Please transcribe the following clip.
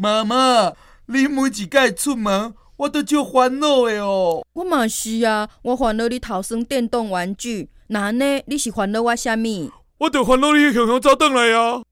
妈妈，你每一次出门，我都就烦恼的哦。我嘛是啊，我烦恼你逃耍电动玩具，那呢？你是烦恼我什么？我就烦恼你熊熊走回来啊。